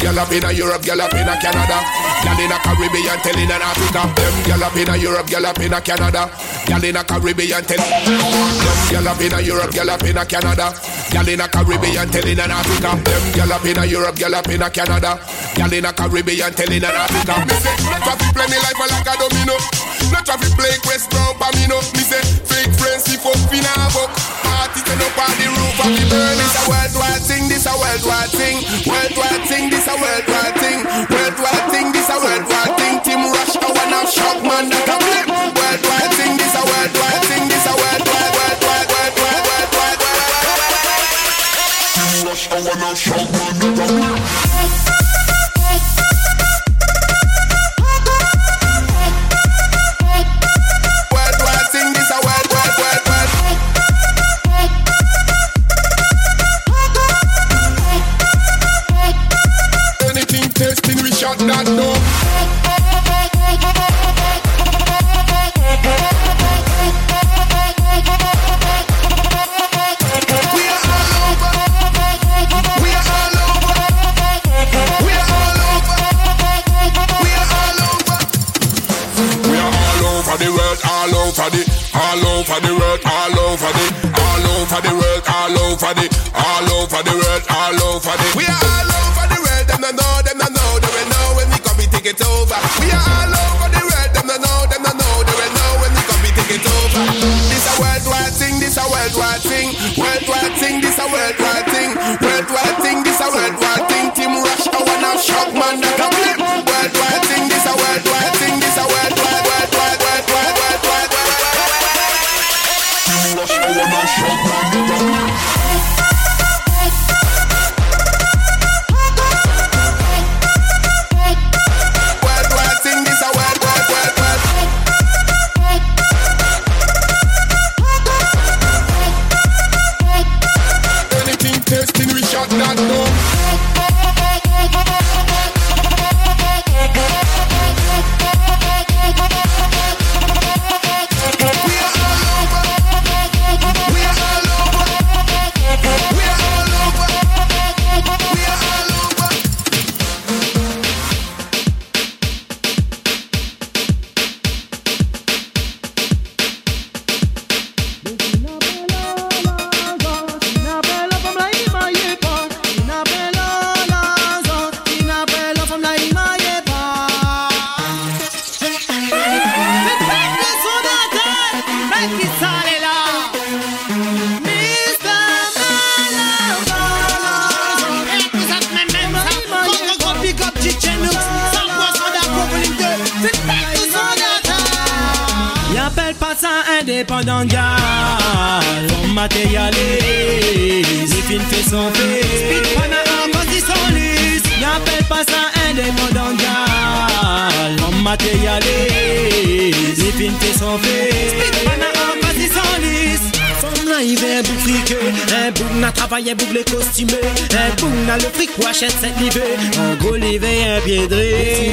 gyal up inna Europe, gyal up inna Canada, gyal inna Caribbean, telling in Africa. Them gyal up inna Europe, gyal up inna Canada, gyal inna Caribbean, telling. Them gyal up inna Europe, gyal up inna Canada, gyal inna Caribbean, telling in Africa. Them gyal up inna Europe, gyal up inna Canada, gyal inna Caribbean, telling in Africa. Me say, play me life like a domino. Not traffic play Quest Brown Pamino. Me say, fake friends, if up in a book. Party turn up on the roof of the burn. This a worldwide thing, this a worldwide thing. Worldwide thing, this a worldwide thing. Worldwide thing, this a worldwide thing. Team Rush, I wanna shock man that a flip. Worldwide thing, this a worldwide thing. This a worldwide, worldwide, worldwide, worldwide, worldwide. Team Rush, I wanna shock man that a flip. Over the, all over the world, all over the. We are all over the world, them no know, them no know, they will know when we come, we take it over. We are all over the world, them no know, them no know, they will know when we come, we take it over. This a worldwide thing, this a worldwide thing, worldwide thing, this a worldwide thing, worldwide thing, this a worldwide thing. Team Rush, I wanna shock man that ça indépendant, gal. On matérialise. Les films fait son fils. Speed pana en position lisse. Y'appelle pas ça indépendant, gal. On matérialise. Les films fait son fils. Speed pana en position lisse. Femme là, il vient bout friquer. Un bout n'a travaillé, bout les costumés. Un bout n'a le fric ou achète cette livée. Un gros livre, un pied dré.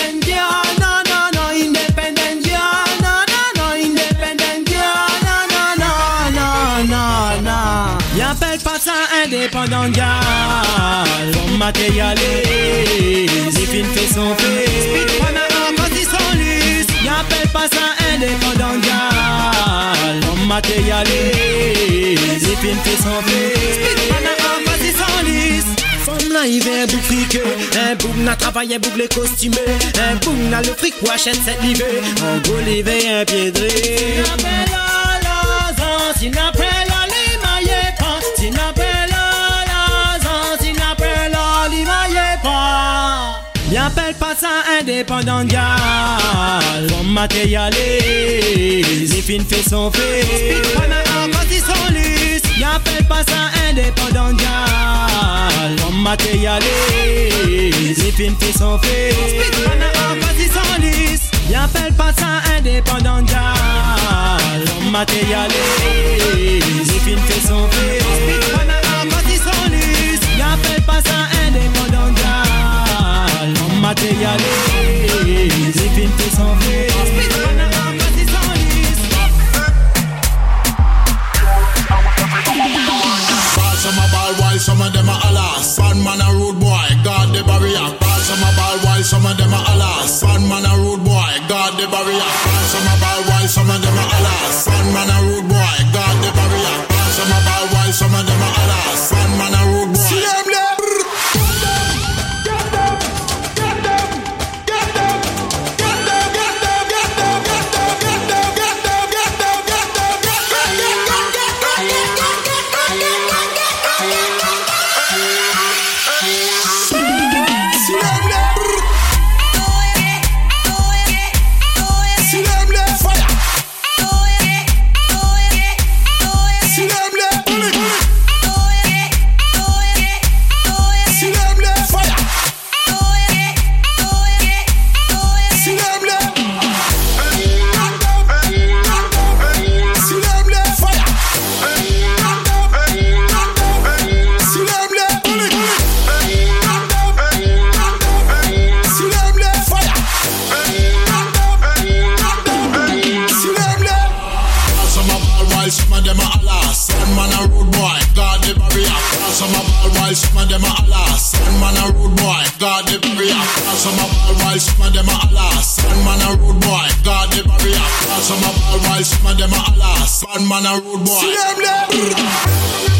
M'appelle pas ça indépendant gal Bon matérialiste Les fait son fait Speedrunner en position lisse Y'appelle pas ça indépendant gal matérialiste Les fait son fait Speedrunner en position un bouc friqué Un bouc n'a travaillé, un bouc les costumé. Un bouc n'a le fric ou achète cette livée. En gros, un pied dré n'a Y'appelle pas. Ça indépendant. gal. Comme matérialiste Les filles fait son fait Pendant quand ils sont lisses Y'appelle pas ça indépendant gal. Comme matérialiste Les filles fait son fait Pendant quand ils sont lisses Y'appelle pas ça indépendant gal Comme matérialiste Les filles fait son fait Pendant quand ils sont lisses Y'appelle pas ça indépendant gal Comme matérialiste Les filles fait son fait Pendant quand ils sont lisses Ball some a ball while some of them a alas. Bad man a rude boy, guard the barrier. Ball some a ball while some of them a alas. Bad man a boy, guard the barrier. Some a ball while some of them a of them a alas. One man a rude boy. See them there.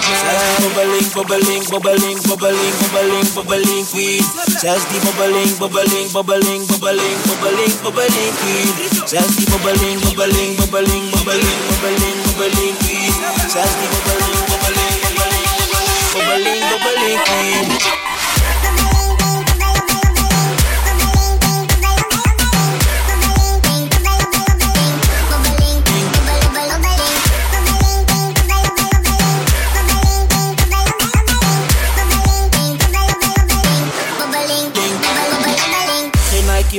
Gaat neem met mij. Bobbeling, bobbeling, bobbeling, bobbeling, bobbeling, bobbeling, queen. Zelfs die bobbeling, bobbeling, bobbeling, bobbeling, bobbeling, bobbeling, queen. Zelfs die bobbeling, bobbeling, bobbeling, bobbeling, bobbeling, bobbeling, queen. Zelfs die bobbeling, bobbeling, bobbeling,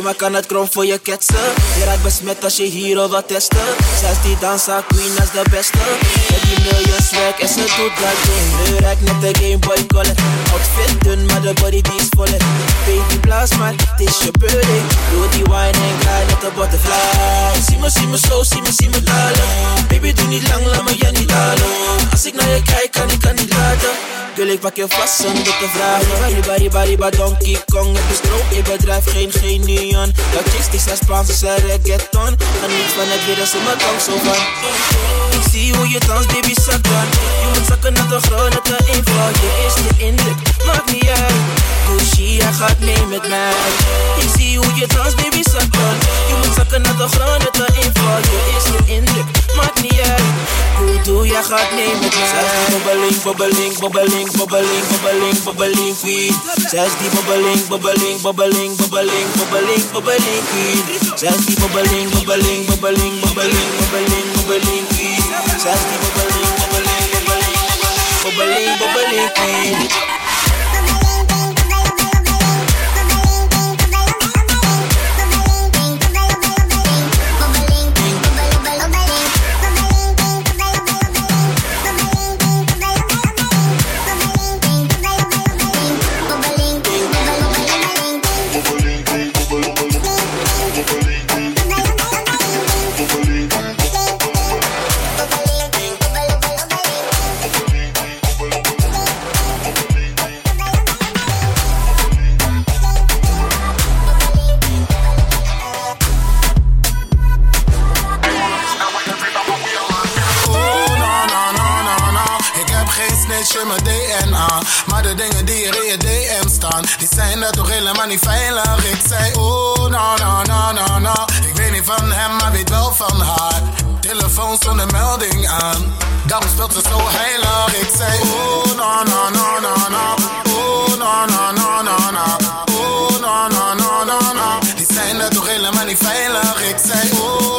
maar kan het krom voor je ketsen. Je raakt besmet als je hier wat testen. Zelfs die dansa queen is de beste. Met die million swag en ze doet dat ding. Nu raakt net de Game Boy. Outfit dun, maar de body die is volle. Baby blaas maar, het is je birthday. Doe die wine en glide met de butterfly. Zie me, zie me zo, zie me, zie me dalen. Baby doe niet lang, laat me je niet dalen. Als ik naar je kijk, kan ik kan niet laten. Wil ik pak je vast zonder te vragen Bari bari bari ba Donkey Kong Het is droog, je bedrijf geen genion Die zijn Spaans, ze zijn reggaeton. Geniet van het weer, dat ze mijn tong zo van Ik zie hoe je dans, baby, zak Je moet zakken naar de grond, het een inval Je eerste indruk, maakt niet uit Gucci, hij gaat mee met mij Ik zie hoe je dans, baby, zak Je moet zakken naar de het een inval Je gaat mee met mij Bobbeling, bobbeling, bobbeling, bobbeling, bobbeling, bobbeling, queen Zelfs die bobbeling, bobbeling, bobbeling, bobbeling, bobbeling, bobbeling, queen Zelfs die bobbeling, bobbeling, bobbeling, bobbeling, bobbeling, bobbeling, queen Zelfs die bobbeling, bobbeling, bobbeling, bobbeling, bobbeling, queen die veilig, ik oh.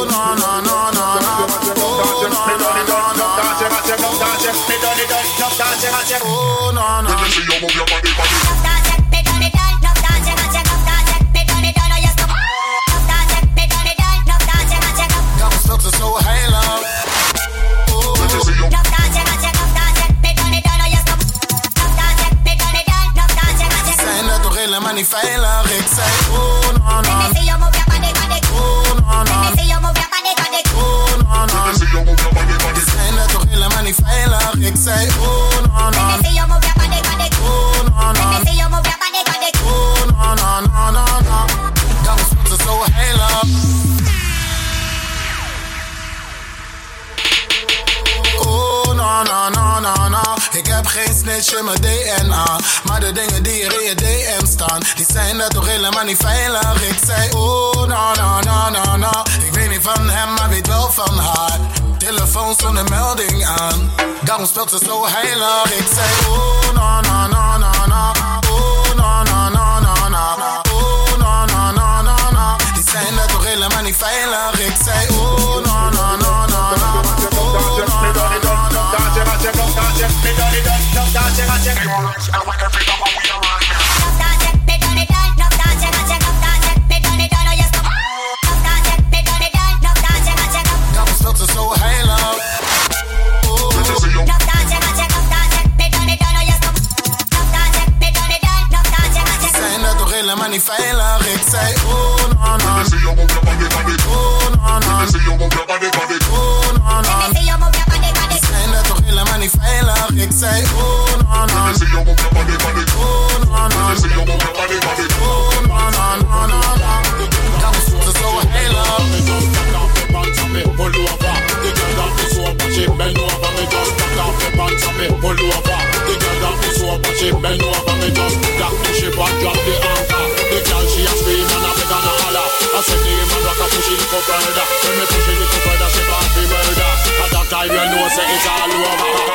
die zijn dat toch helemaal niet veilig. Ik zei, oh, na, na, na, na, na. Ik weet niet van hem, maar weet wel van haar. Telefoon zonder melding aan. Daarom speelt ze zo heilig. Ik zei, oh, na, na, na, na, na. Oh, na, na, na, na, na. Oh, na, na, na, na, na. Die zijn dat toch helemaal niet veilig. Ik zei, oh, na, na, na, na, na. Oh, na, na, na, na, na. pull over. The girl got that is sober, she bend over me just that ship and drop the anchor. The girl she a scream and a beg and a holler. I said the man rock a push it little further. When me push it little further, she want be murder. At that time you know say it's all over.